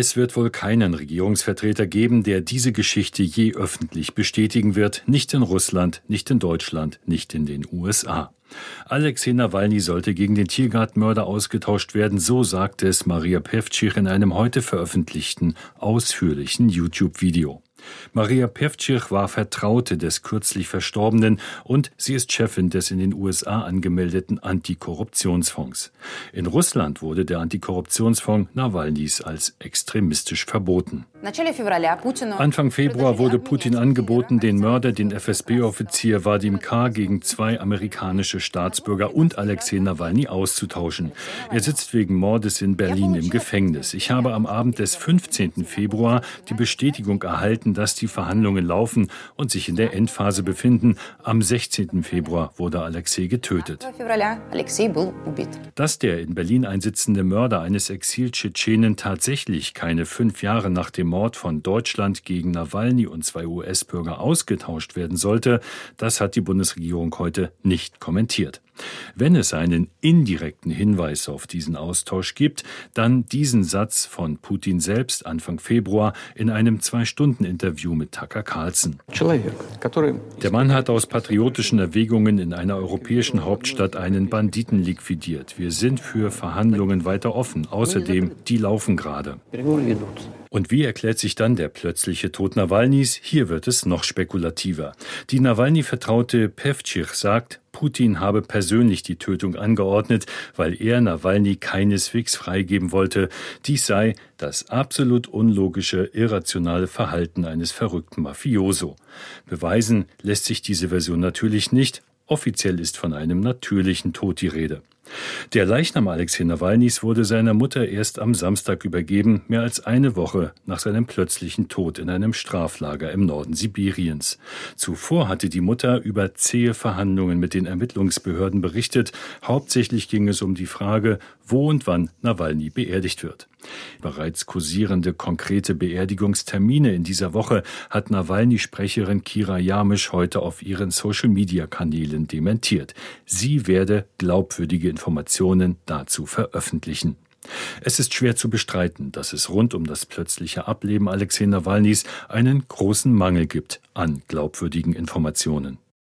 Es wird wohl keinen Regierungsvertreter geben, der diese Geschichte je öffentlich bestätigen wird, nicht in Russland, nicht in Deutschland, nicht in den USA. Alexei Nawalny sollte gegen den Tiergartenmörder ausgetauscht werden, so sagte es Maria Pevcich in einem heute veröffentlichten, ausführlichen YouTube-Video. Maria Pevcich war Vertraute des kürzlich Verstorbenen und sie ist Chefin des in den USA angemeldeten Antikorruptionsfonds. In Russland wurde der Antikorruptionsfonds Nawalnys als extremistisch verboten. Anfang Februar wurde Putin angeboten, den Mörder, den FSB-Offizier Vadim K. gegen zwei amerikanische Staatsbürger und Alexei Nawalny auszutauschen. Er sitzt wegen Mordes in Berlin im Gefängnis. Ich habe am Abend des 15. Februar die Bestätigung erhalten, dass die Verhandlungen laufen und sich in der Endphase befinden. Am 16. Februar wurde Alexei getötet. Dass der in Berlin einsitzende Mörder eines Exil-Tschetschenen tatsächlich keine fünf Jahre nach dem Mord von Deutschland gegen Nawalny und zwei US-Bürger ausgetauscht werden sollte, das hat die Bundesregierung heute nicht kommentiert. Wenn es einen indirekten Hinweis auf diesen Austausch gibt, dann diesen Satz von Putin selbst Anfang Februar in einem Zwei-Stunden-Interview mit Tucker Carlson. Der Mann hat aus patriotischen Erwägungen in einer europäischen Hauptstadt einen Banditen liquidiert. Wir sind für Verhandlungen weiter offen. Außerdem, die laufen gerade. Und wie erklärt sich dann der plötzliche Tod Nawalnys? Hier wird es noch spekulativer. Die Nawalny-Vertraute Pevcich sagt, Putin habe persönlich die Tötung angeordnet, weil er Nawalny keineswegs freigeben wollte. Dies sei das absolut unlogische, irrationale Verhalten eines verrückten Mafioso. Beweisen lässt sich diese Version natürlich nicht. Offiziell ist von einem natürlichen Tod die Rede. Der Leichnam Alexei Nawalnys wurde seiner Mutter erst am Samstag übergeben, mehr als eine Woche nach seinem plötzlichen Tod in einem Straflager im Norden Sibiriens. Zuvor hatte die Mutter über zähe Verhandlungen mit den Ermittlungsbehörden berichtet. Hauptsächlich ging es um die Frage, wo und wann Nawalny beerdigt wird. Bereits kursierende konkrete Beerdigungstermine in dieser Woche hat Nawalny-Sprecherin Kira Jamisch heute auf ihren Social-Media-Kanälen dementiert. Sie werde glaubwürdige Informationen dazu veröffentlichen. Es ist schwer zu bestreiten, dass es rund um das plötzliche Ableben Alexei Nawalnys einen großen Mangel gibt an glaubwürdigen Informationen.